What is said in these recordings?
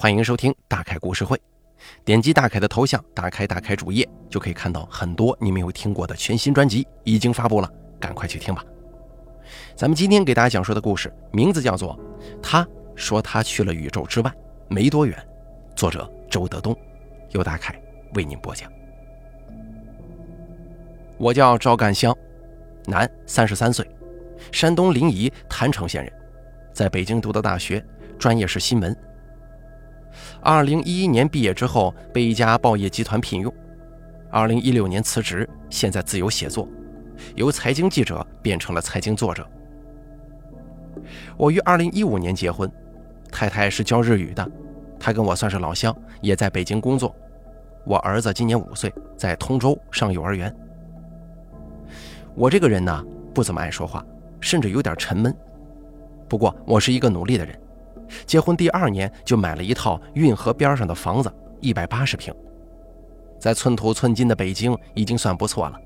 欢迎收听大凯故事会。点击大凯的头像，打开大凯主页，就可以看到很多你没有听过的全新专辑已经发布了，赶快去听吧。咱们今天给大家讲述的故事名字叫做《他说他去了宇宙之外没多远》，作者周德东，由大凯为您播讲。我叫赵干香，男，三十三岁，山东临沂郯城县人，在北京读的大学，专业是新闻。二零一一年毕业之后，被一家报业集团聘用。二零一六年辞职，现在自由写作，由财经记者变成了财经作者。我于二零一五年结婚，太太是教日语的，她跟我算是老乡，也在北京工作。我儿子今年五岁，在通州上幼儿园。我这个人呢，不怎么爱说话，甚至有点沉闷。不过我是一个努力的人。结婚第二年就买了一套运河边上的房子，一百八十平，在寸土寸金的北京已经算不错了。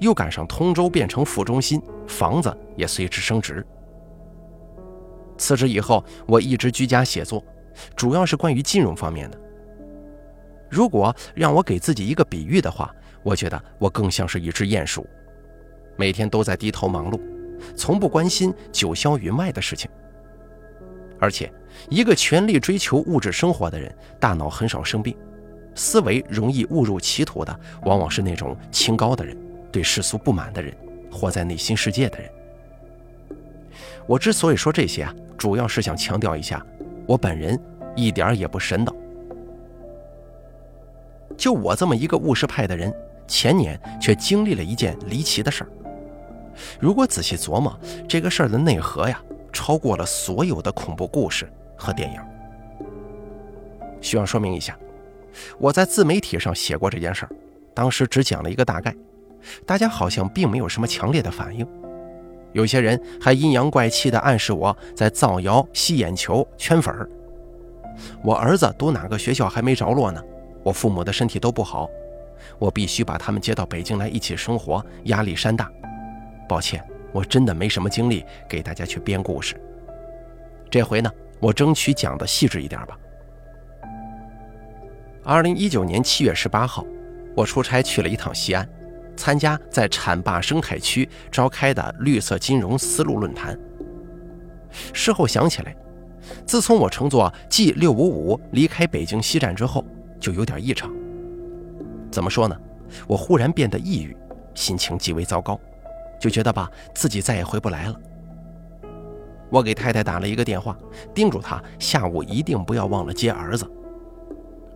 又赶上通州变成副中心，房子也随之升值。辞职以后，我一直居家写作，主要是关于金融方面的。如果让我给自己一个比喻的话，我觉得我更像是一只鼹鼠，每天都在低头忙碌，从不关心九霄云外的事情。而且，一个全力追求物质生活的人，大脑很少生病，思维容易误入歧途的，往往是那种清高的人，对世俗不满的人，活在内心世界的人。我之所以说这些啊，主要是想强调一下，我本人一点也不神叨。就我这么一个务实派的人，前年却经历了一件离奇的事儿。如果仔细琢磨这个事儿的内核呀。超过了所有的恐怖故事和电影。需要说明一下，我在自媒体上写过这件事儿，当时只讲了一个大概，大家好像并没有什么强烈的反应。有些人还阴阳怪气地暗示我在造谣、吸眼球、圈粉儿。我儿子读哪个学校还没着落呢？我父母的身体都不好，我必须把他们接到北京来一起生活，压力山大。抱歉。我真的没什么精力给大家去编故事。这回呢，我争取讲的细致一点吧。二零一九年七月十八号，我出差去了一趟西安，参加在浐灞生态区召开的绿色金融丝路论坛。事后想起来，自从我乘坐 G 六五五离开北京西站之后，就有点异常。怎么说呢？我忽然变得抑郁，心情极为糟糕。就觉得吧，自己再也回不来了。我给太太打了一个电话，叮嘱她下午一定不要忘了接儿子。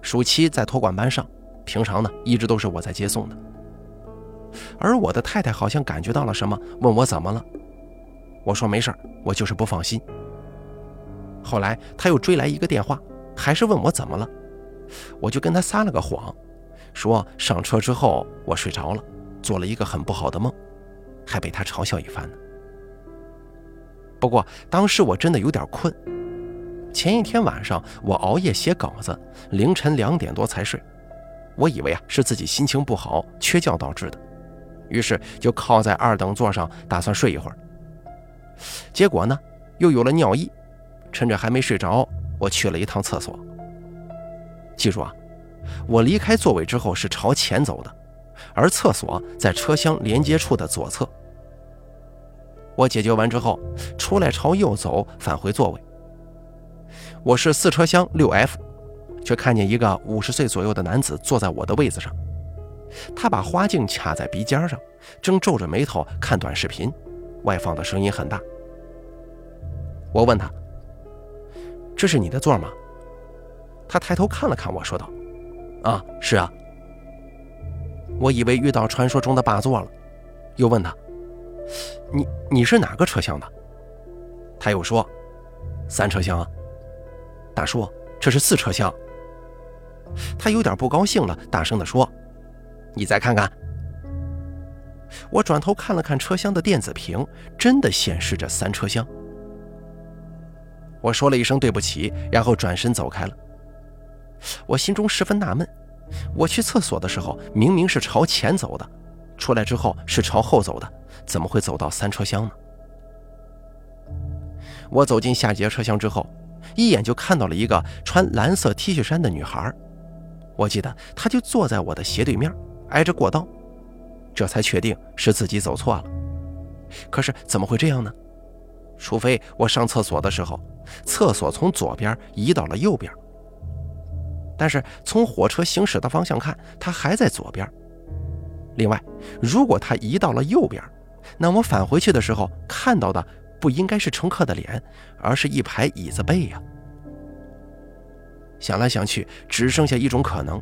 暑期在托管班上，平常呢一直都是我在接送的。而我的太太好像感觉到了什么，问我怎么了。我说没事我就是不放心。后来他又追来一个电话，还是问我怎么了。我就跟他撒了个谎，说上车之后我睡着了，做了一个很不好的梦。还被他嘲笑一番呢。不过当时我真的有点困，前一天晚上我熬夜写稿子，凌晨两点多才睡。我以为啊是自己心情不好、缺觉导致的，于是就靠在二等座上打算睡一会儿。结果呢，又有了尿意，趁着还没睡着，我去了一趟厕所。记住啊，我离开座位之后是朝前走的。而厕所在车厢连接处的左侧。我解决完之后，出来朝右走，返回座位。我是四车厢六 F，却看见一个五十岁左右的男子坐在我的位子上。他把花镜卡在鼻尖上，正皱着眉头看短视频，外放的声音很大。我问他：“这是你的座吗？”他抬头看了看我说道：“啊，是啊。”我以为遇到传说中的霸座了，又问他：“你你是哪个车厢的？”他又说：“三车厢啊。”大叔，这是四车厢。他有点不高兴了，大声地说：“你再看看。”我转头看了看车厢的电子屏，真的显示着三车厢。我说了一声对不起，然后转身走开了。我心中十分纳闷。我去厕所的时候，明明是朝前走的，出来之后是朝后走的，怎么会走到三车厢呢？我走进下节车厢之后，一眼就看到了一个穿蓝色 T 恤衫的女孩。我记得她就坐在我的斜对面，挨着过道，这才确定是自己走错了。可是怎么会这样呢？除非我上厕所的时候，厕所从左边移到了右边。但是从火车行驶的方向看，它还在左边。另外，如果它移到了右边，那我返回去的时候看到的不应该是乘客的脸，而是一排椅子背呀。想来想去，只剩下一种可能：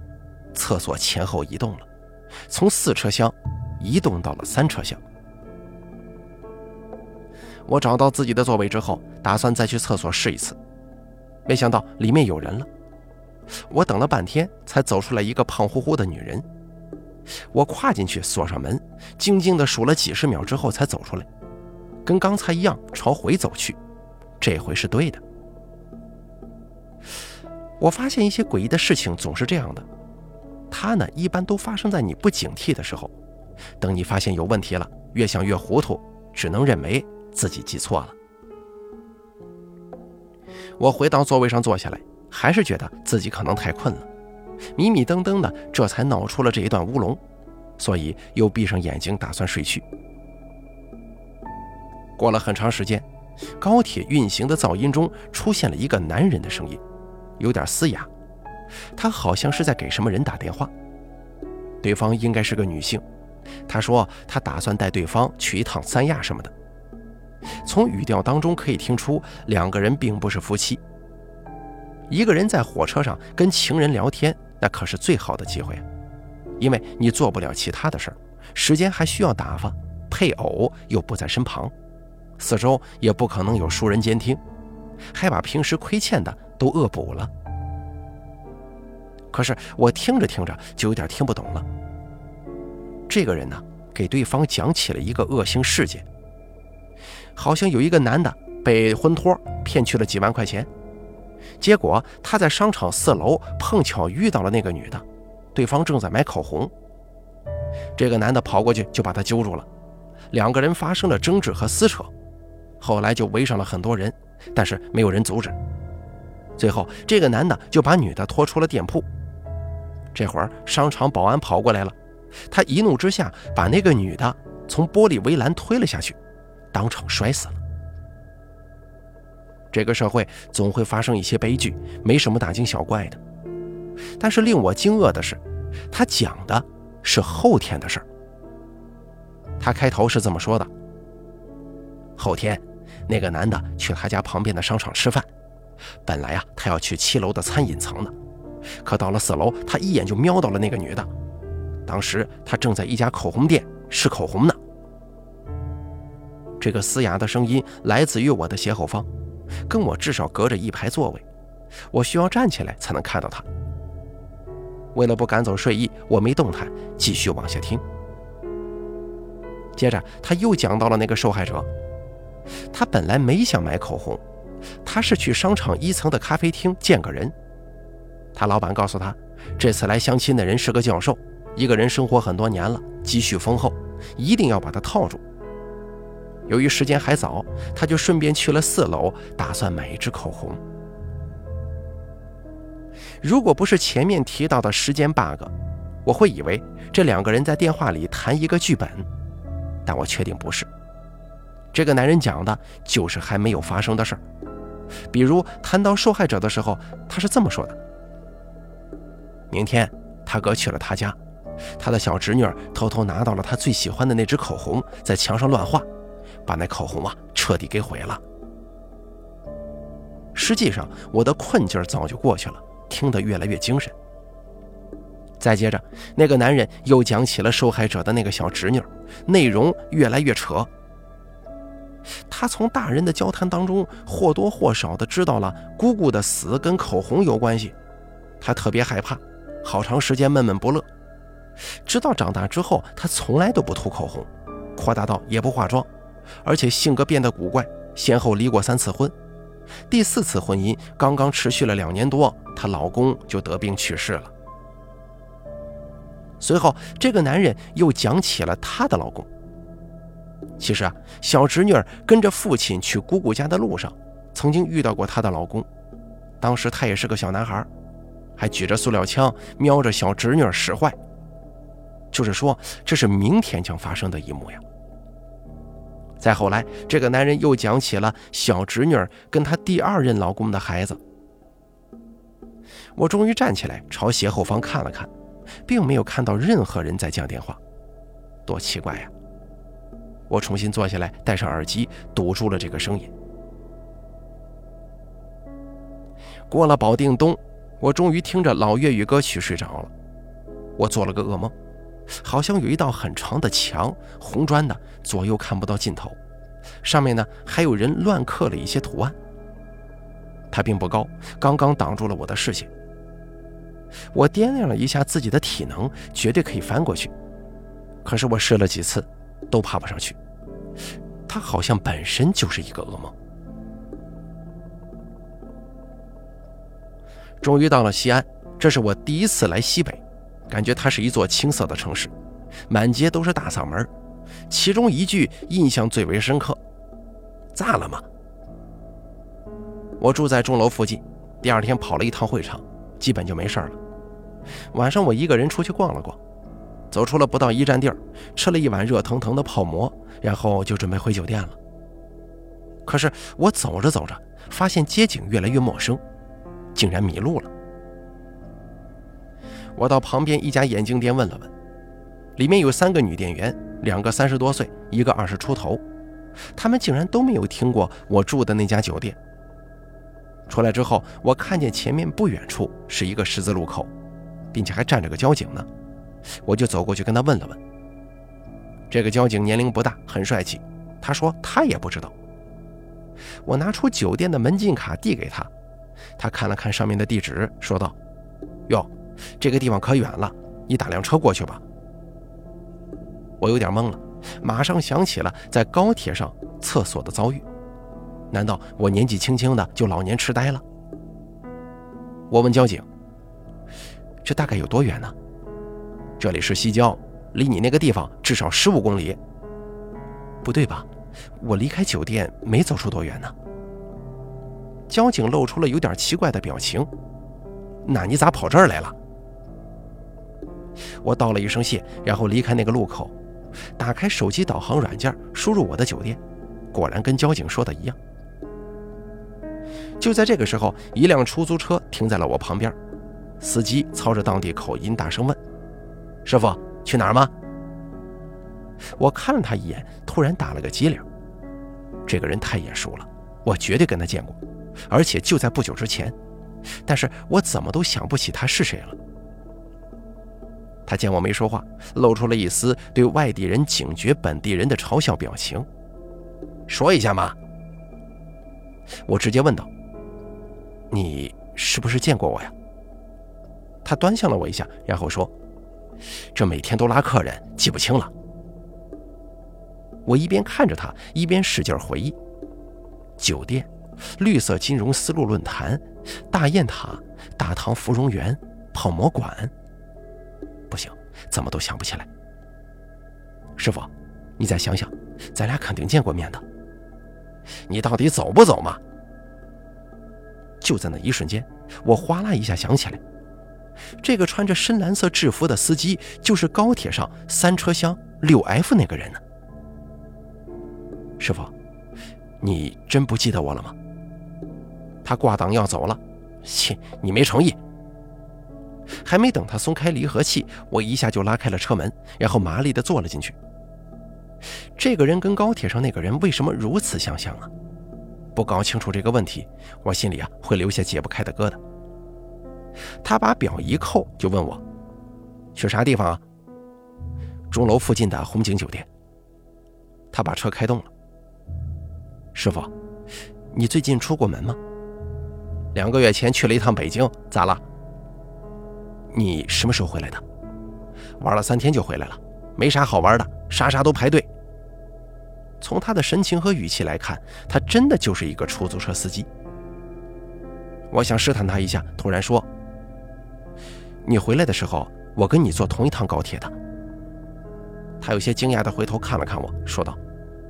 厕所前后移动了，从四车厢移动到了三车厢。我找到自己的座位之后，打算再去厕所试一次，没想到里面有人了。我等了半天，才走出来一个胖乎乎的女人。我跨进去，锁上门，静静地数了几十秒之后才走出来，跟刚才一样朝回走去。这回是对的。我发现一些诡异的事情总是这样的，它呢一般都发生在你不警惕的时候。等你发现有问题了，越想越糊涂，只能认为自己记错了。我回到座位上坐下来，还是觉得自己可能太困了。迷迷瞪瞪的，这才闹出了这一段乌龙，所以又闭上眼睛打算睡去。过了很长时间，高铁运行的噪音中出现了一个男人的声音，有点嘶哑，他好像是在给什么人打电话。对方应该是个女性，他说他打算带对方去一趟三亚什么的。从语调当中可以听出，两个人并不是夫妻。一个人在火车上跟情人聊天。那可是最好的机会，因为你做不了其他的事儿，时间还需要打发，配偶又不在身旁，四周也不可能有熟人监听，还把平时亏欠的都恶补了。可是我听着听着就有点听不懂了。这个人呢，给对方讲起了一个恶性事件，好像有一个男的被婚托骗去了几万块钱。结果他在商场四楼碰巧遇到了那个女的，对方正在买口红。这个男的跑过去就把她揪住了，两个人发生了争执和撕扯，后来就围上了很多人，但是没有人阻止。最后这个男的就把女的拖出了店铺。这会儿商场保安跑过来了，他一怒之下把那个女的从玻璃围栏推了下去，当场摔死了。这个社会总会发生一些悲剧，没什么大惊小怪的。但是令我惊愕的是，他讲的是后天的事儿。他开头是这么说的：后天，那个男的去他家旁边的商场吃饭，本来呀，他要去七楼的餐饮层的，可到了四楼，他一眼就瞄到了那个女的。当时他正在一家口红店试口红呢。这个嘶哑的声音来自于我的斜后方。跟我至少隔着一排座位，我需要站起来才能看到他。为了不赶走睡意，我没动弹，继续往下听。接着他又讲到了那个受害者，他本来没想买口红，他是去商场一层的咖啡厅见个人。他老板告诉他，这次来相亲的人是个教授，一个人生活很多年了，积蓄丰厚，一定要把他套住。由于时间还早，他就顺便去了四楼，打算买一支口红。如果不是前面提到的时间 bug，我会以为这两个人在电话里谈一个剧本，但我确定不是。这个男人讲的就是还没有发生的事儿。比如谈到受害者的时候，他是这么说的：明天他哥去了他家，他的小侄女偷偷拿到了他最喜欢的那支口红，在墙上乱画。把那口红啊彻底给毁了。实际上，我的困劲儿早就过去了，听得越来越精神。再接着，那个男人又讲起了受害者的那个小侄女，内容越来越扯。他从大人的交谈当中或多或少的知道了姑姑的死跟口红有关系，他特别害怕，好长时间闷闷不乐。直到长大之后，他从来都不涂口红，扩大到也不化妆。而且性格变得古怪，先后离过三次婚，第四次婚姻刚刚持续了两年多，她老公就得病去世了。随后，这个男人又讲起了她的老公。其实啊，小侄女跟着父亲去姑姑家的路上，曾经遇到过她的老公，当时他也是个小男孩，还举着塑料枪瞄着小侄女使坏。就是说，这是明天将发生的一幕呀。再后来，这个男人又讲起了小侄女跟他第二任老公的孩子。我终于站起来，朝斜后方看了看，并没有看到任何人在讲电话，多奇怪呀！我重新坐下来，戴上耳机，堵住了这个声音。过了保定东，我终于听着老粤语歌曲睡着了。我做了个噩梦。好像有一道很长的墙，红砖的，左右看不到尽头，上面呢还有人乱刻了一些图案。它并不高，刚刚挡住了我的视线。我掂量了一下自己的体能，绝对可以翻过去。可是我试了几次，都爬不上去。它好像本身就是一个噩梦。终于到了西安，这是我第一次来西北。感觉它是一座青色的城市，满街都是大嗓门，其中一句印象最为深刻：“炸了吗？”我住在钟楼附近，第二天跑了一趟会场，基本就没事了。晚上我一个人出去逛了逛，走出了不到一站地儿，吃了一碗热腾腾的泡馍，然后就准备回酒店了。可是我走着走着，发现街景越来越陌生，竟然迷路了。我到旁边一家眼镜店问了问，里面有三个女店员，两个三十多岁，一个二十出头，他们竟然都没有听过我住的那家酒店。出来之后，我看见前面不远处是一个十字路口，并且还站着个交警呢，我就走过去跟他问了问。这个交警年龄不大，很帅气，他说他也不知道。我拿出酒店的门禁卡递给他，他看了看上面的地址，说道：“哟。”这个地方可远了，你打辆车过去吧。我有点懵了，马上想起了在高铁上厕所的遭遇。难道我年纪轻轻的就老年痴呆了？我问交警：“这大概有多远呢？”这里是西郊，离你那个地方至少十五公里。不对吧？我离开酒店没走出多远呢。交警露出了有点奇怪的表情。那你咋跑这儿来了？我道了一声谢，然后离开那个路口，打开手机导航软件，输入我的酒店，果然跟交警说的一样。就在这个时候，一辆出租车停在了我旁边，司机操着当地口音大声问：“师傅，去哪儿吗？”我看了他一眼，突然打了个激灵。这个人太眼熟了，我绝对跟他见过，而且就在不久之前，但是我怎么都想不起他是谁了。他见我没说话，露出了一丝对外地人警觉本地人的嘲笑表情。说一下嘛，我直接问道：“你是不是见过我呀？”他端详了我一下，然后说：“这每天都拉客人，记不清了。”我一边看着他，一边使劲回忆：酒店、绿色金融丝路论坛、大雁塔、大唐芙蓉园、泡馍馆。怎么都想不起来。师傅，你再想想，咱俩肯定见过面的。你到底走不走嘛？就在那一瞬间，我哗啦一下想起来，这个穿着深蓝色制服的司机就是高铁上三车厢六 F 那个人呢。师傅，你真不记得我了吗？他挂档要走了，切，你没诚意。还没等他松开离合器，我一下就拉开了车门，然后麻利地坐了进去。这个人跟高铁上那个人为什么如此相像啊？不搞清楚这个问题，我心里啊会留下解不开的疙瘩。他把表一扣，就问我：“去啥地方啊？”钟楼附近的红景酒店。他把车开动了。师傅，你最近出过门吗？两个月前去了一趟北京，咋了？你什么时候回来的？玩了三天就回来了，没啥好玩的，啥啥都排队。从他的神情和语气来看，他真的就是一个出租车司机。我想试探他一下，突然说：“你回来的时候，我跟你坐同一趟高铁的。”他有些惊讶地回头看了看我，说道：“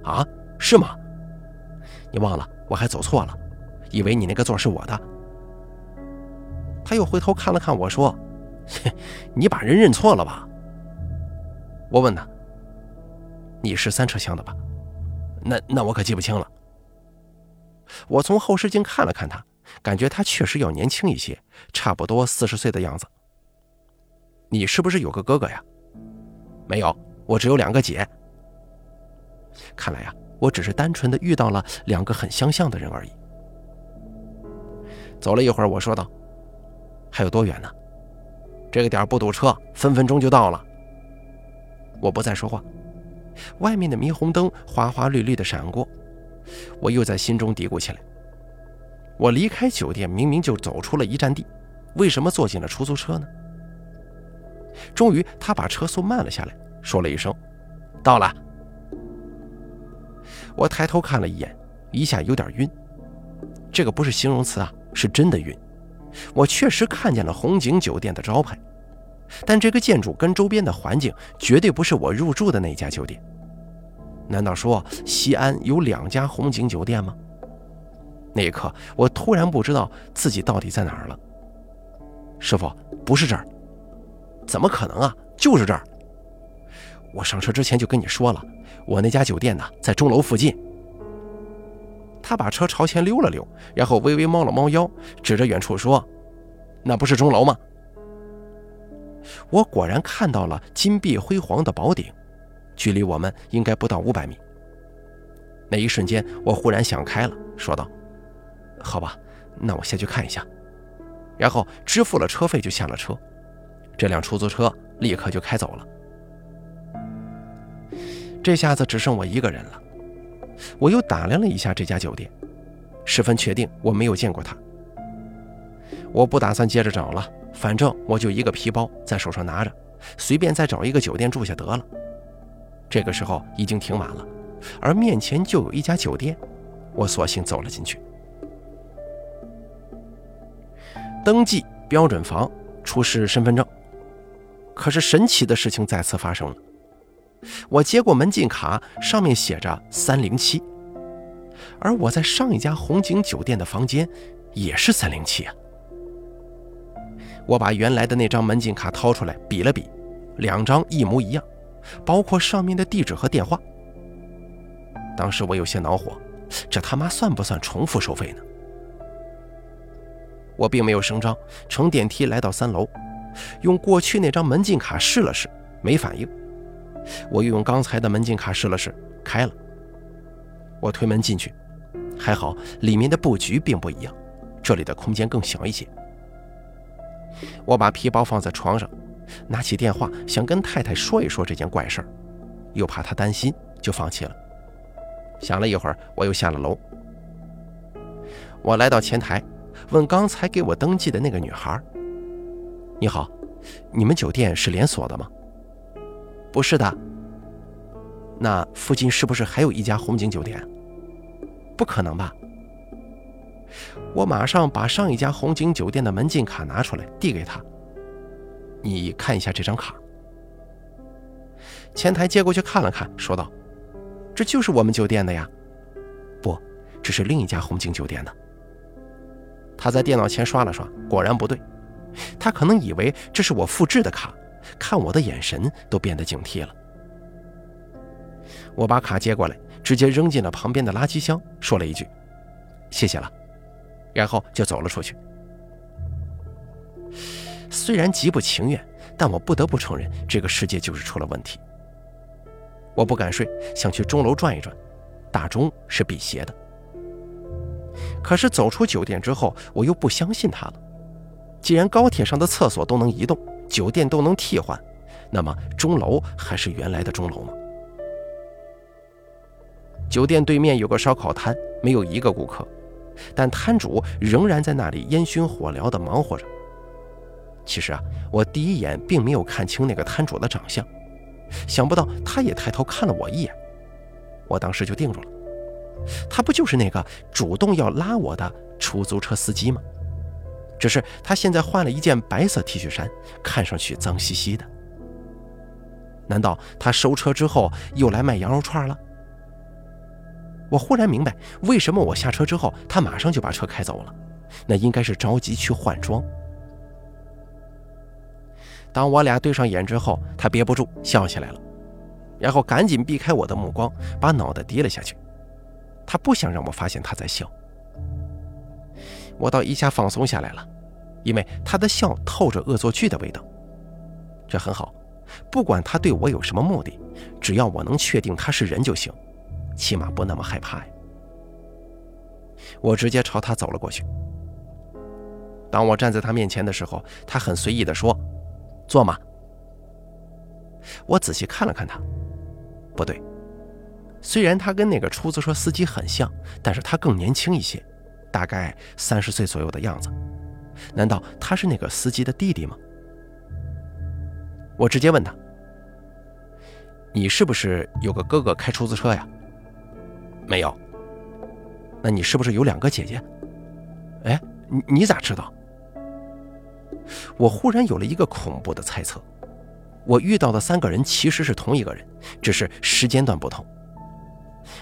啊，是吗？你忘了我还走错了，以为你那个座是我的。”他又回头看了看我说：“ 你把人认错了吧？”我问他：“你是三车厢的吧？”那那我可记不清了。我从后视镜看了看他，感觉他确实要年轻一些，差不多四十岁的样子。你是不是有个哥哥呀？没有，我只有两个姐。看来呀，我只是单纯的遇到了两个很相像的人而已。走了一会儿，我说道：“还有多远呢？这个点不堵车，分分钟就到了。”我不再说话。外面的霓虹灯花花绿绿的闪过，我又在心中嘀咕起来：我离开酒店明明就走出了一站地，为什么坐进了出租车呢？终于，他把车速慢了下来，说了一声：“到了。”我抬头看了一眼，一下有点晕。这个不是形容词啊，是真的晕。我确实看见了红景酒店的招牌。但这个建筑跟周边的环境绝对不是我入住的那家酒店。难道说西安有两家红景酒店吗？那一刻，我突然不知道自己到底在哪儿了。师傅，不是这儿，怎么可能啊？就是这儿。我上车之前就跟你说了，我那家酒店呢在钟楼附近。他把车朝前溜了溜，然后微微猫了猫腰，指着远处说：“那不是钟楼吗？”我果然看到了金碧辉煌的宝顶，距离我们应该不到五百米。那一瞬间，我忽然想开了，说道：“好吧，那我先去看一下。”然后支付了车费就下了车，这辆出租车立刻就开走了。这下子只剩我一个人了。我又打量了一下这家酒店，十分确定我没有见过他。我不打算接着找了。反正我就一个皮包在手上拿着，随便再找一个酒店住下得了。这个时候已经挺晚了，而面前就有一家酒店，我索性走了进去。登记标准房，出示身份证。可是神奇的事情再次发生了，我接过门禁卡，上面写着三零七，而我在上一家红景酒店的房间也是三零七啊。我把原来的那张门禁卡掏出来比了比，两张一模一样，包括上面的地址和电话。当时我有些恼火，这他妈算不算重复收费呢？我并没有声张，乘电梯来到三楼，用过去那张门禁卡试了试，没反应。我又用刚才的门禁卡试了试，开了。我推门进去，还好里面的布局并不一样，这里的空间更小一些。我把皮包放在床上，拿起电话想跟太太说一说这件怪事儿，又怕她担心，就放弃了。想了一会儿，我又下了楼。我来到前台，问刚才给我登记的那个女孩：“你好，你们酒店是连锁的吗？”“不是的。”“那附近是不是还有一家红景酒店？”“不可能吧。”我马上把上一家红景酒店的门禁卡拿出来，递给他。你看一下这张卡。前台接过去看了看，说道：“这就是我们酒店的呀。”“不，这是另一家红景酒店的。”他在电脑前刷了刷，果然不对。他可能以为这是我复制的卡，看我的眼神都变得警惕了。我把卡接过来，直接扔进了旁边的垃圾箱，说了一句：“谢谢了。”然后就走了出去。虽然极不情愿，但我不得不承认，这个世界就是出了问题。我不敢睡，想去钟楼转一转，大钟是辟邪的。可是走出酒店之后，我又不相信它了。既然高铁上的厕所都能移动，酒店都能替换，那么钟楼还是原来的钟楼吗？酒店对面有个烧烤摊，没有一个顾客。但摊主仍然在那里烟熏火燎地忙活着。其实啊，我第一眼并没有看清那个摊主的长相，想不到他也抬头看了我一眼，我当时就定住了。他不就是那个主动要拉我的出租车司机吗？只是他现在换了一件白色 T 恤衫，看上去脏兮兮的。难道他收车之后又来卖羊肉串了？我忽然明白，为什么我下车之后，他马上就把车开走了。那应该是着急去换装。当我俩对上眼之后，他憋不住笑起来了，然后赶紧避开我的目光，把脑袋低了下去。他不想让我发现他在笑。我倒一下放松下来了，因为他的笑透着恶作剧的味道。这很好，不管他对我有什么目的，只要我能确定他是人就行，起码不那么害怕呀。我直接朝他走了过去。当我站在他面前的时候，他很随意地说：“坐嘛。”我仔细看了看他，不对，虽然他跟那个出租车司机很像，但是他更年轻一些，大概三十岁左右的样子。难道他是那个司机的弟弟吗？我直接问他：“你是不是有个哥哥开出租车呀？”“没有。”“那你是不是有两个姐姐？”“哎，你你咋知道？”我忽然有了一个恐怖的猜测：我遇到的三个人其实是同一个人，只是时间段不同。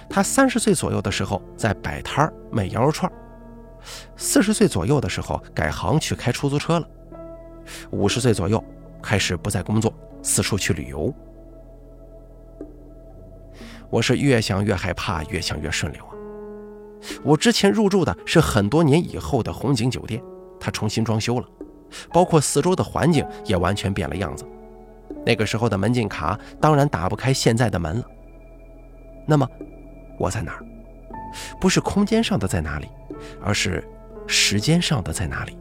他三十岁左右的时候在摆摊卖羊肉串，四十岁左右的时候改行去开出租车了，五十岁左右开始不再工作，四处去旅游。我是越想越害怕，越想越顺溜啊！我之前入住的是很多年以后的红景酒店，它重新装修了。包括四周的环境也完全变了样子。那个时候的门禁卡当然打不开现在的门了。那么，我在哪儿？不是空间上的在哪里，而是时间上的在哪里？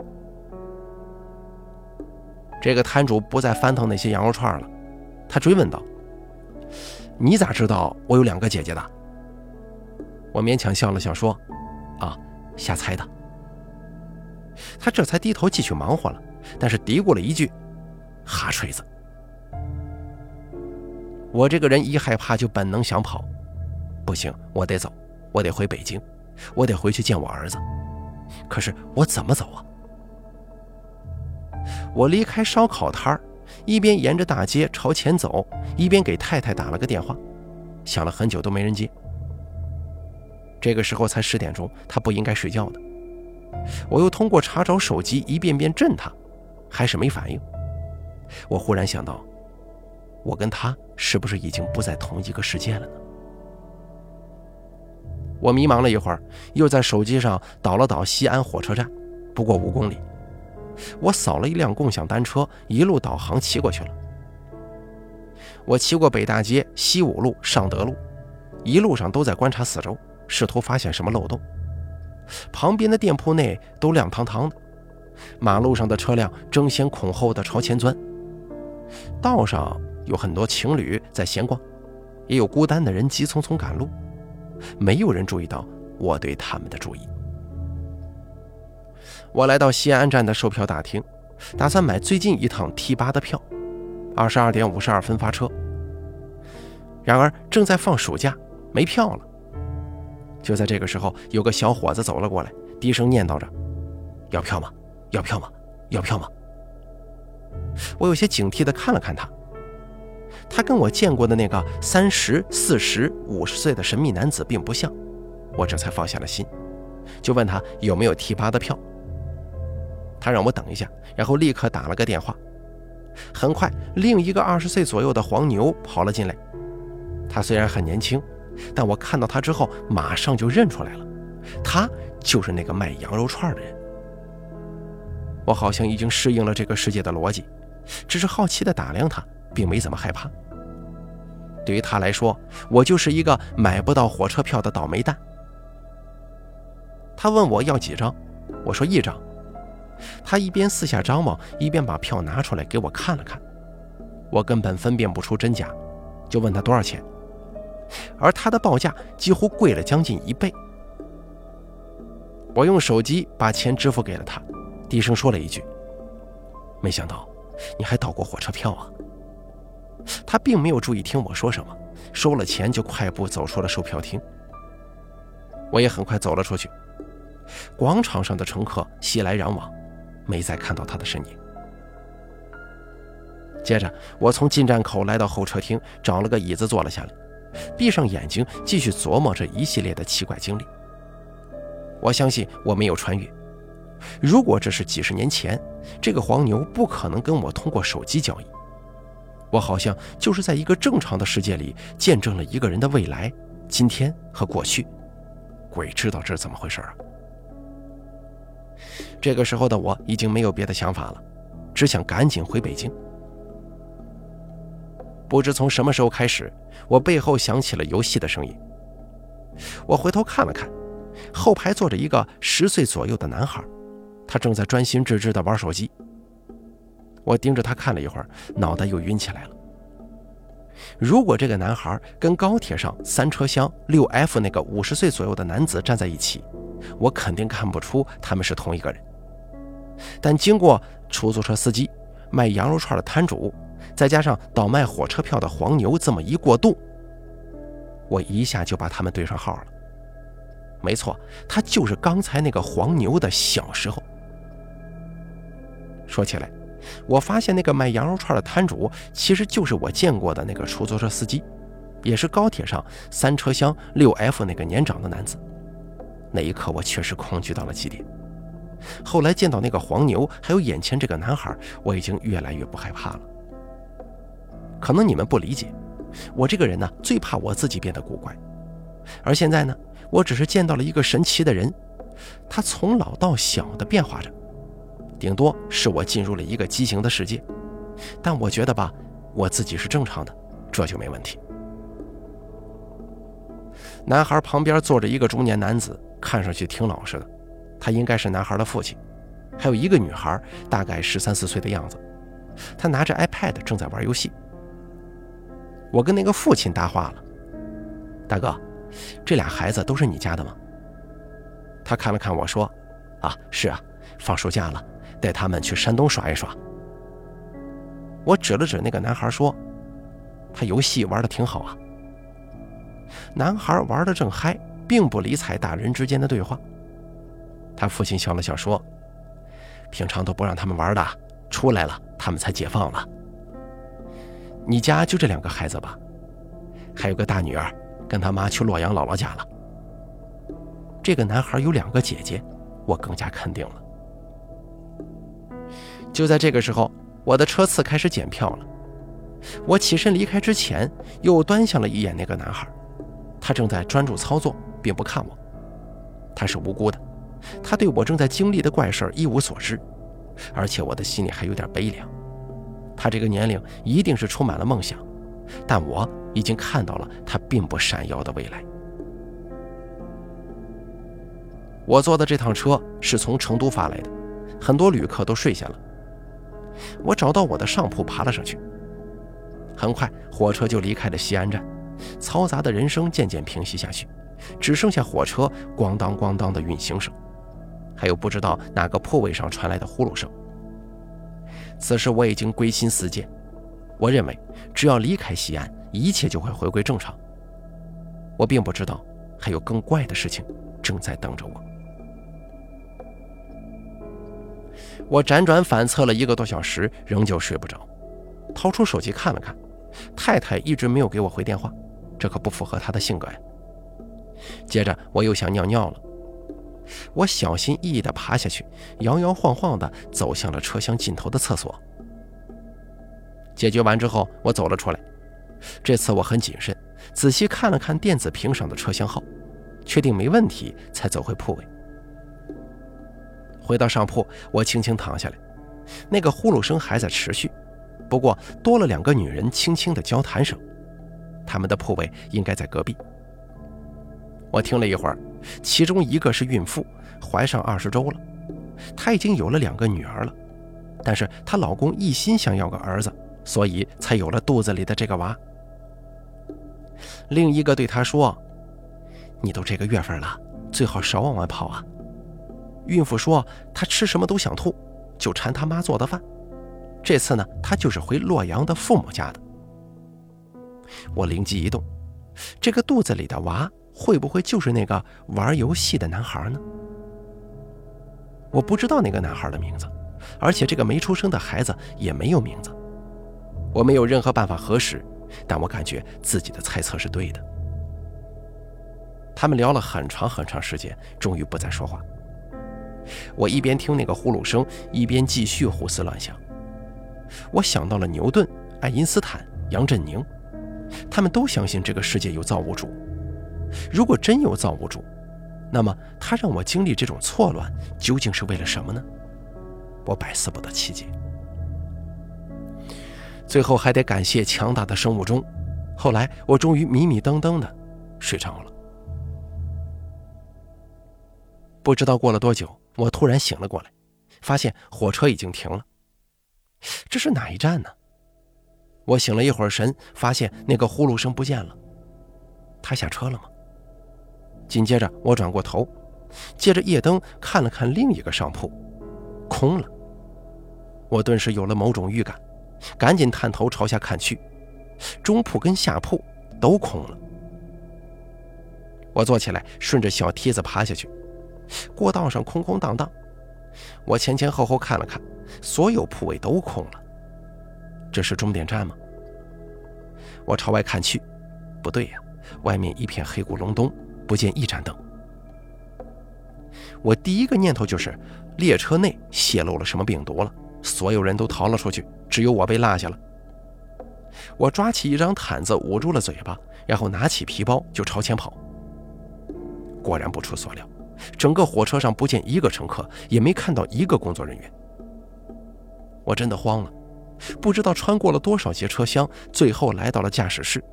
这个摊主不再翻腾那些羊肉串了，他追问道：“你咋知道我有两个姐姐的？”我勉强笑了笑说：“啊，瞎猜的。”他这才低头继续忙活了，但是嘀咕了一句：“哈锤子。”我这个人一害怕就本能想跑，不行，我得走，我得回北京，我得回去见我儿子。可是我怎么走啊？我离开烧烤摊儿，一边沿着大街朝前走，一边给太太打了个电话，想了很久都没人接。这个时候才十点钟，她不应该睡觉的。我又通过查找手机一遍遍震她，还是没反应。我忽然想到，我跟她是不是已经不在同一个世界了呢？我迷茫了一会儿，又在手机上导了导西安火车站，不过五公里。我扫了一辆共享单车，一路导航骑过去了。我骑过北大街、西五路、尚德路，一路上都在观察四周，试图发现什么漏洞。旁边的店铺内都亮堂堂的，马路上的车辆争先恐后的朝前钻。道上有很多情侣在闲逛，也有孤单的人急匆匆赶路，没有人注意到我对他们的注意。我来到西安站的售票大厅，打算买最近一趟 T 八的票，二十二点五十二分发车。然而正在放暑假，没票了。就在这个时候，有个小伙子走了过来，低声念叨着：“要票吗？要票吗？要票吗？”我有些警惕地看了看他，他跟我见过的那个三十四十五十岁的神秘男子并不像，我这才放下了心，就问他有没有 T 八的票。他让我等一下，然后立刻打了个电话。很快，另一个二十岁左右的黄牛跑了进来，他虽然很年轻。但我看到他之后，马上就认出来了，他就是那个卖羊肉串的人。我好像已经适应了这个世界的逻辑，只是好奇地打量他，并没怎么害怕。对于他来说，我就是一个买不到火车票的倒霉蛋。他问我要几张，我说一张。他一边四下张望，一边把票拿出来给我看了看。我根本分辨不出真假，就问他多少钱。而他的报价几乎贵了将近一倍。我用手机把钱支付给了他，低声说了一句：“没想到你还倒过火车票啊！”他并没有注意听我说什么，收了钱就快步走出了售票厅。我也很快走了出去。广场上的乘客熙来攘往，没再看到他的身影。接着，我从进站口来到候车厅，找了个椅子坐了下来。闭上眼睛，继续琢磨这一系列的奇怪经历。我相信我没有穿越，如果这是几十年前，这个黄牛不可能跟我通过手机交易。我好像就是在一个正常的世界里见证了一个人的未来、今天和过去。鬼知道这是怎么回事啊！这个时候的我已经没有别的想法了，只想赶紧回北京。不知从什么时候开始，我背后响起了游戏的声音。我回头看了看，后排坐着一个十岁左右的男孩，他正在专心致志地玩手机。我盯着他看了一会儿，脑袋又晕起来了。如果这个男孩跟高铁上三车厢六 F 那个五十岁左右的男子站在一起，我肯定看不出他们是同一个人。但经过出租车司机、卖羊肉串的摊主，再加上倒卖火车票的黄牛这么一过渡，我一下就把他们对上号了。没错，他就是刚才那个黄牛的小时候。说起来。我发现那个卖羊肉串的摊主其实就是我见过的那个出租车司机，也是高铁上三车厢六 F 那个年长的男子。那一刻我确实恐惧到了极点。后来见到那个黄牛，还有眼前这个男孩，我已经越来越不害怕了。可能你们不理解，我这个人呢最怕我自己变得古怪，而现在呢，我只是见到了一个神奇的人，他从老到小的变化着。顶多是我进入了一个畸形的世界，但我觉得吧，我自己是正常的，这就没问题。男孩旁边坐着一个中年男子，看上去挺老实的，他应该是男孩的父亲。还有一个女孩，大概十三四岁的样子，她拿着 iPad 正在玩游戏。我跟那个父亲搭话了：“大哥，这俩孩子都是你家的吗？”他看了看我说：“啊，是啊，放暑假了。”带他们去山东耍一耍。我指了指那个男孩说：“他游戏玩的挺好啊。”男孩玩的正嗨，并不理睬大人之间的对话。他父亲笑了笑说：“平常都不让他们玩的，出来了他们才解放了。你家就这两个孩子吧？还有个大女儿，跟他妈去洛阳姥姥家了。这个男孩有两个姐姐，我更加肯定了。”就在这个时候，我的车次开始检票了。我起身离开之前，又端详了一眼那个男孩，他正在专注操作，并不看我。他是无辜的，他对我正在经历的怪事一无所知，而且我的心里还有点悲凉。他这个年龄一定是充满了梦想，但我已经看到了他并不闪耀的未来。我坐的这趟车是从成都发来的，很多旅客都睡下了。我找到我的上铺，爬了上去。很快，火车就离开了西安站，嘈杂的人声渐渐平息下去，只剩下火车咣当咣当的运行声，还有不知道哪个铺位上传来的呼噜声。此时我已经归心似箭，我认为只要离开西安，一切就会回归正常。我并不知道，还有更怪的事情正在等着我。我辗转反侧了一个多小时，仍旧睡不着。掏出手机看了看，太太一直没有给我回电话，这可不符合她的性格呀。接着我又想尿尿了，我小心翼翼地爬下去，摇摇晃晃地走向了车厢尽头的厕所。解决完之后，我走了出来。这次我很谨慎，仔细看了看电子屏上的车厢号，确定没问题，才走回铺位。回到上铺，我轻轻躺下来，那个呼噜声还在持续，不过多了两个女人轻轻的交谈声，他们的铺位应该在隔壁。我听了一会儿，其中一个是孕妇，怀上二十周了，她已经有了两个女儿了，但是她老公一心想要个儿子，所以才有了肚子里的这个娃。另一个对她说：“你都这个月份了，最好少往外跑啊。”孕妇说：“她吃什么都想吐，就馋她妈做的饭。这次呢，她就是回洛阳的父母家的。”我灵机一动，这个肚子里的娃会不会就是那个玩游戏的男孩呢？我不知道那个男孩的名字，而且这个没出生的孩子也没有名字。我没有任何办法核实，但我感觉自己的猜测是对的。他们聊了很长很长时间，终于不再说话。我一边听那个呼噜声，一边继续胡思乱想。我想到了牛顿、爱因斯坦、杨振宁，他们都相信这个世界有造物主。如果真有造物主，那么他让我经历这种错乱，究竟是为了什么呢？我百思不得其解。最后还得感谢强大的生物钟。后来我终于迷迷瞪瞪的睡着了。不知道过了多久，我突然醒了过来，发现火车已经停了。这是哪一站呢？我醒了一会儿神，发现那个呼噜声不见了。他下车了吗？紧接着我转过头，借着夜灯看了看另一个上铺，空了。我顿时有了某种预感，赶紧探头朝下看去，中铺跟下铺都空了。我坐起来，顺着小梯子爬下去。过道上空空荡荡，我前前后后看了看，所有铺位都空了。这是终点站吗？我朝外看去，不对呀，外面一片黑咕隆咚，不见一盏灯。我第一个念头就是列车内泄露了什么病毒了，所有人都逃了出去，只有我被落下了。我抓起一张毯子捂住了嘴巴，然后拿起皮包就朝前跑。果然不出所料。整个火车上不见一个乘客，也没看到一个工作人员。我真的慌了，不知道穿过了多少节车厢，最后来到了驾驶室。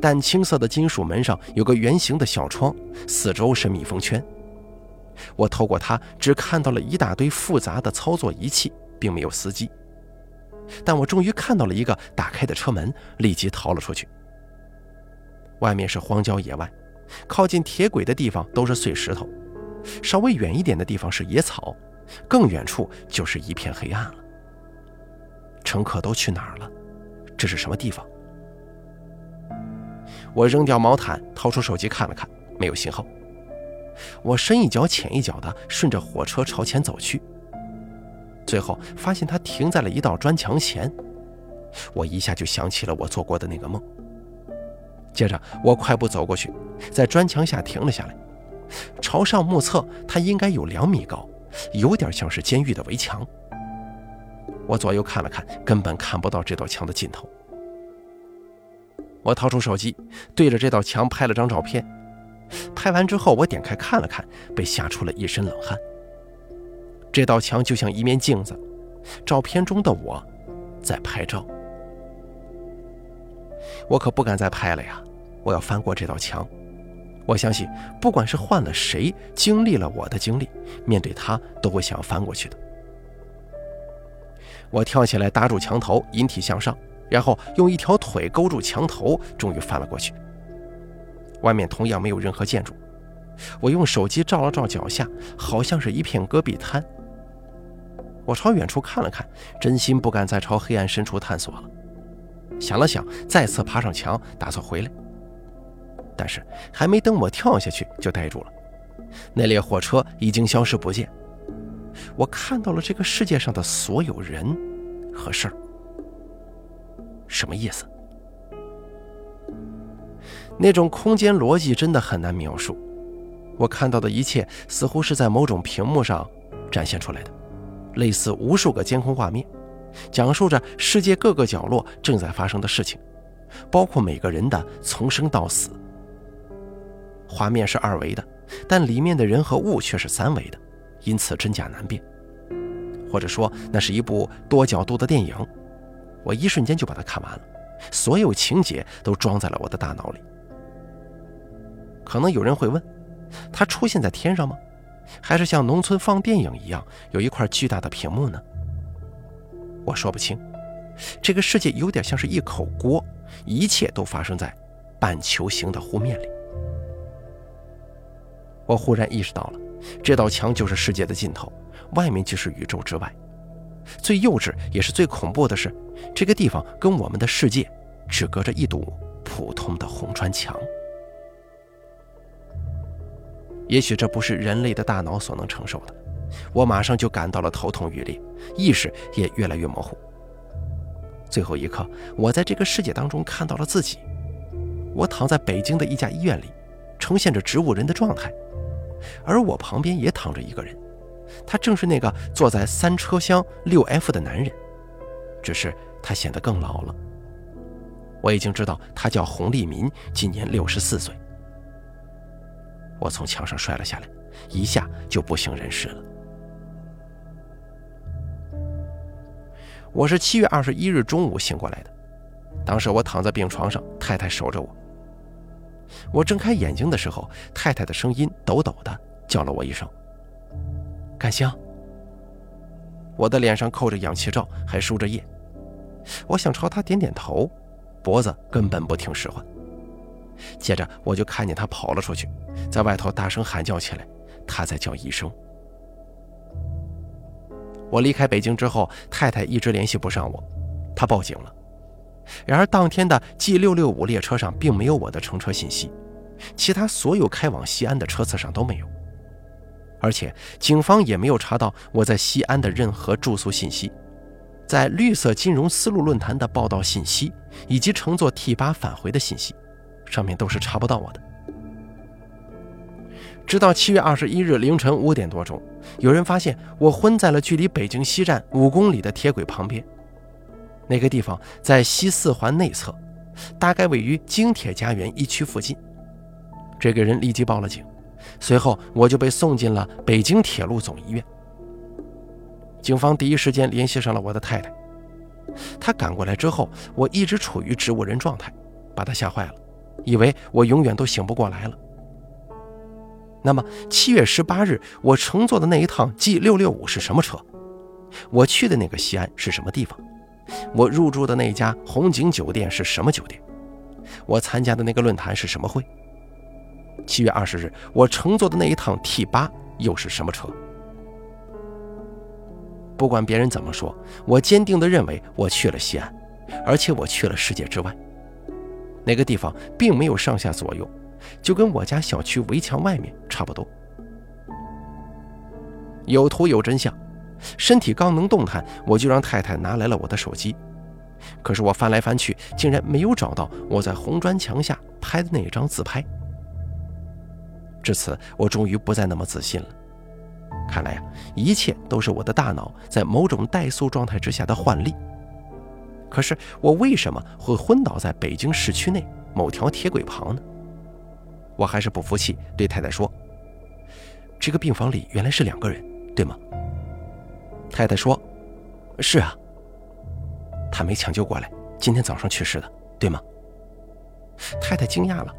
淡青色的金属门上有个圆形的小窗，四周是密封圈。我透过它，只看到了一大堆复杂的操作仪器，并没有司机。但我终于看到了一个打开的车门，立即逃了出去。外面是荒郊野外。靠近铁轨的地方都是碎石头，稍微远一点的地方是野草，更远处就是一片黑暗了。乘客都去哪儿了？这是什么地方？我扔掉毛毯，掏出手机看了看，没有信号。我深一脚浅一脚的顺着火车朝前走去，最后发现它停在了一道砖墙前。我一下就想起了我做过的那个梦。接着，我快步走过去，在砖墙下停了下来，朝上目测，它应该有两米高，有点像是监狱的围墙。我左右看了看，根本看不到这道墙的尽头。我掏出手机，对着这道墙拍了张照片。拍完之后，我点开看了看，被吓出了一身冷汗。这道墙就像一面镜子，照片中的我在拍照。我可不敢再拍了呀！我要翻过这道墙。我相信，不管是换了谁，经历了我的经历，面对他都会想要翻过去的。我跳起来，搭住墙头，引体向上，然后用一条腿勾住墙头，终于翻了过去。外面同样没有任何建筑。我用手机照了照脚下，好像是一片戈壁滩。我朝远处看了看，真心不敢再朝黑暗深处探索了。想了想，再次爬上墙，打算回来。但是还没等我跳下去，就呆住了。那列火车已经消失不见。我看到了这个世界上的所有人和事儿。什么意思？那种空间逻辑真的很难描述。我看到的一切似乎是在某种屏幕上展现出来的，类似无数个监控画面。讲述着世界各个角落正在发生的事情，包括每个人的从生到死。画面是二维的，但里面的人和物却是三维的，因此真假难辨。或者说，那是一部多角度的电影。我一瞬间就把它看完了，所有情节都装在了我的大脑里。可能有人会问：它出现在天上吗？还是像农村放电影一样，有一块巨大的屏幕呢？我说不清，这个世界有点像是一口锅，一切都发生在半球形的湖面里。我忽然意识到了，这道墙就是世界的尽头，外面就是宇宙之外。最幼稚也是最恐怖的是，这个地方跟我们的世界只隔着一堵普通的红砖墙。也许这不是人类的大脑所能承受的。我马上就感到了头痛欲裂，意识也越来越模糊。最后一刻，我在这个世界当中看到了自己。我躺在北京的一家医院里，呈现着植物人的状态，而我旁边也躺着一个人，他正是那个坐在三车厢六 F 的男人，只是他显得更老了。我已经知道他叫洪立民，今年六十四岁。我从墙上摔了下来，一下就不省人事了。我是七月二十一日中午醒过来的，当时我躺在病床上，太太守着我。我睁开眼睛的时候，太太的声音抖抖的叫了我一声：“感香。”我的脸上扣着氧气罩，还输着液。我想朝她点点头，脖子根本不听使唤。接着我就看见她跑了出去，在外头大声喊叫起来，她在叫医生。我离开北京之后，太太一直联系不上我，她报警了。然而当天的 G 六六五列车上并没有我的乘车信息，其他所有开往西安的车次上都没有，而且警方也没有查到我在西安的任何住宿信息，在绿色金融丝路论坛的报道信息以及乘坐 T 八返回的信息，上面都是查不到我的。直到七月二十一日凌晨五点多钟，有人发现我昏在了距离北京西站五公里的铁轨旁边。那个地方在西四环内侧，大概位于京铁家园一区附近。这个人立即报了警，随后我就被送进了北京铁路总医院。警方第一时间联系上了我的太太，她赶过来之后，我一直处于植物人状态，把她吓坏了，以为我永远都醒不过来了。那么七月十八日，我乘坐的那一趟 G 六六五是什么车？我去的那个西安是什么地方？我入住的那家红景酒店是什么酒店？我参加的那个论坛是什么会？七月二十日，我乘坐的那一趟 T 八又是什么车？不管别人怎么说，我坚定地认为我去了西安，而且我去了世界之外。那个地方并没有上下左右。就跟我家小区围墙外面差不多。有图有真相，身体刚能动弹，我就让太太拿来了我的手机。可是我翻来翻去，竟然没有找到我在红砖墙下拍的那张自拍。至此，我终于不再那么自信了。看来呀，一切都是我的大脑在某种怠速状态之下的幻力。可是我为什么会昏倒在北京市区内某条铁轨旁呢？我还是不服气，对太太说：“这个病房里原来是两个人，对吗？”太太说：“是啊。”他没抢救过来，今天早上去世的，对吗？太太惊讶了：“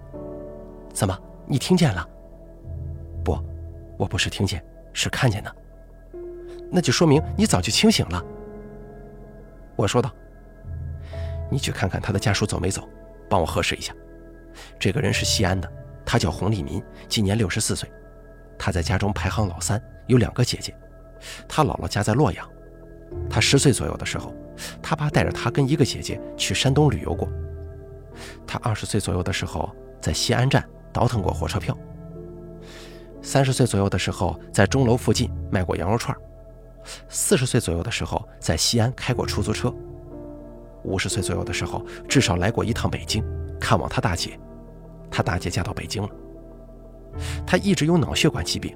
怎么，你听见了？”“不，我不是听见，是看见的。”“那就说明你早就清醒了。”我说道。“你去看看他的家属走没走，帮我核实一下。这个人是西安的。”他叫洪立民，今年六十四岁，他在家中排行老三，有两个姐姐。他姥姥家在洛阳。他十岁左右的时候，他爸带着他跟一个姐姐去山东旅游过。他二十岁左右的时候，在西安站倒腾过火车票。三十岁左右的时候，在钟楼附近卖过羊肉串。四十岁左右的时候，在西安开过出租车。五十岁左右的时候，至少来过一趟北京，看望他大姐。他大姐嫁到北京了。他一直有脑血管疾病，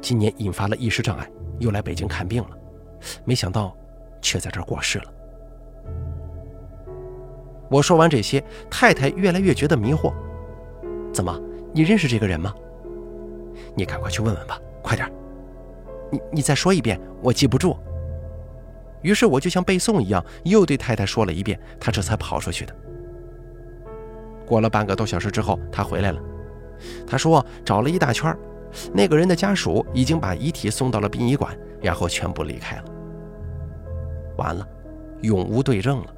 今年引发了意识障碍，又来北京看病了，没想到却在这儿过世了。我说完这些，太太越来越觉得迷惑。怎么，你认识这个人吗？你赶快去问问吧，快点。你你再说一遍，我记不住。于是我就像背诵一样，又对太太说了一遍，她这才跑出去的。过了半个多小时之后，他回来了。他说找了一大圈，那个人的家属已经把遗体送到了殡仪馆，然后全部离开了。完了，永无对证了。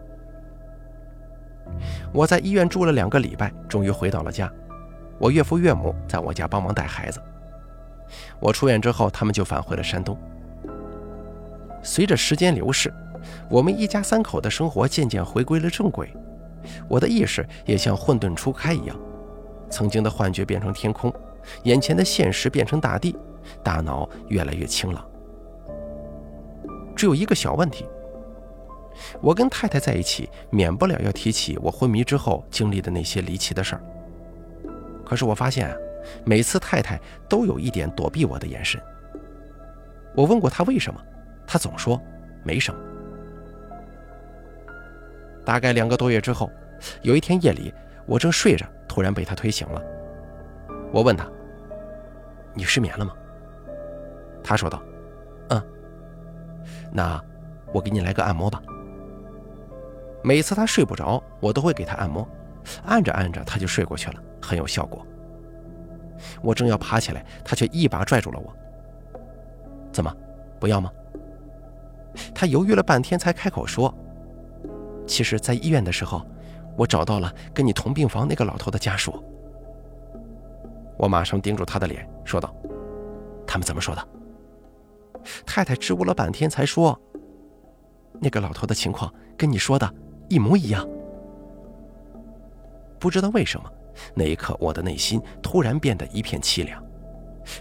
我在医院住了两个礼拜，终于回到了家。我岳父岳母在我家帮忙带孩子。我出院之后，他们就返回了山东。随着时间流逝，我们一家三口的生活渐渐回归了正轨。我的意识也像混沌初开一样，曾经的幻觉变成天空，眼前的现实变成大地，大脑越来越清朗。只有一个小问题：我跟太太在一起，免不了要提起我昏迷之后经历的那些离奇的事儿。可是我发现啊，每次太太都有一点躲避我的眼神。我问过她为什么，她总说没什么。大概两个多月之后，有一天夜里，我正睡着，突然被他推醒了。我问他：“你失眠了吗？”他说道：“嗯。”那我给你来个按摩吧。每次他睡不着，我都会给他按摩，按着按着他就睡过去了，很有效果。我正要爬起来，他却一把拽住了我。怎么，不要吗？他犹豫了半天，才开口说：“其实，在医院的时候，我找到了跟你同病房那个老头的家属。”我马上盯住他的脸，说道：“他们怎么说的？”太太支吾了半天，才说：“那个老头的情况跟你说的一模一样。”不知道为什么，那一刻我的内心突然变得一片凄凉，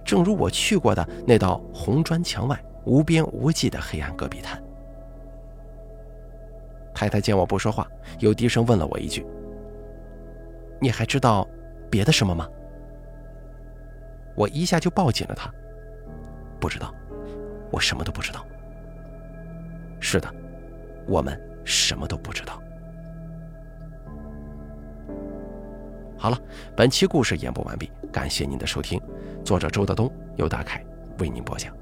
正如我去过的那道红砖墙外无边无际的黑暗戈壁滩。太太见我不说话，又低声问了我一句：“你还知道别的什么吗？”我一下就抱紧了他。不知道，我什么都不知道。是的，我们什么都不知道。好了，本期故事演播完毕，感谢您的收听。作者周德东由大凯为您播讲。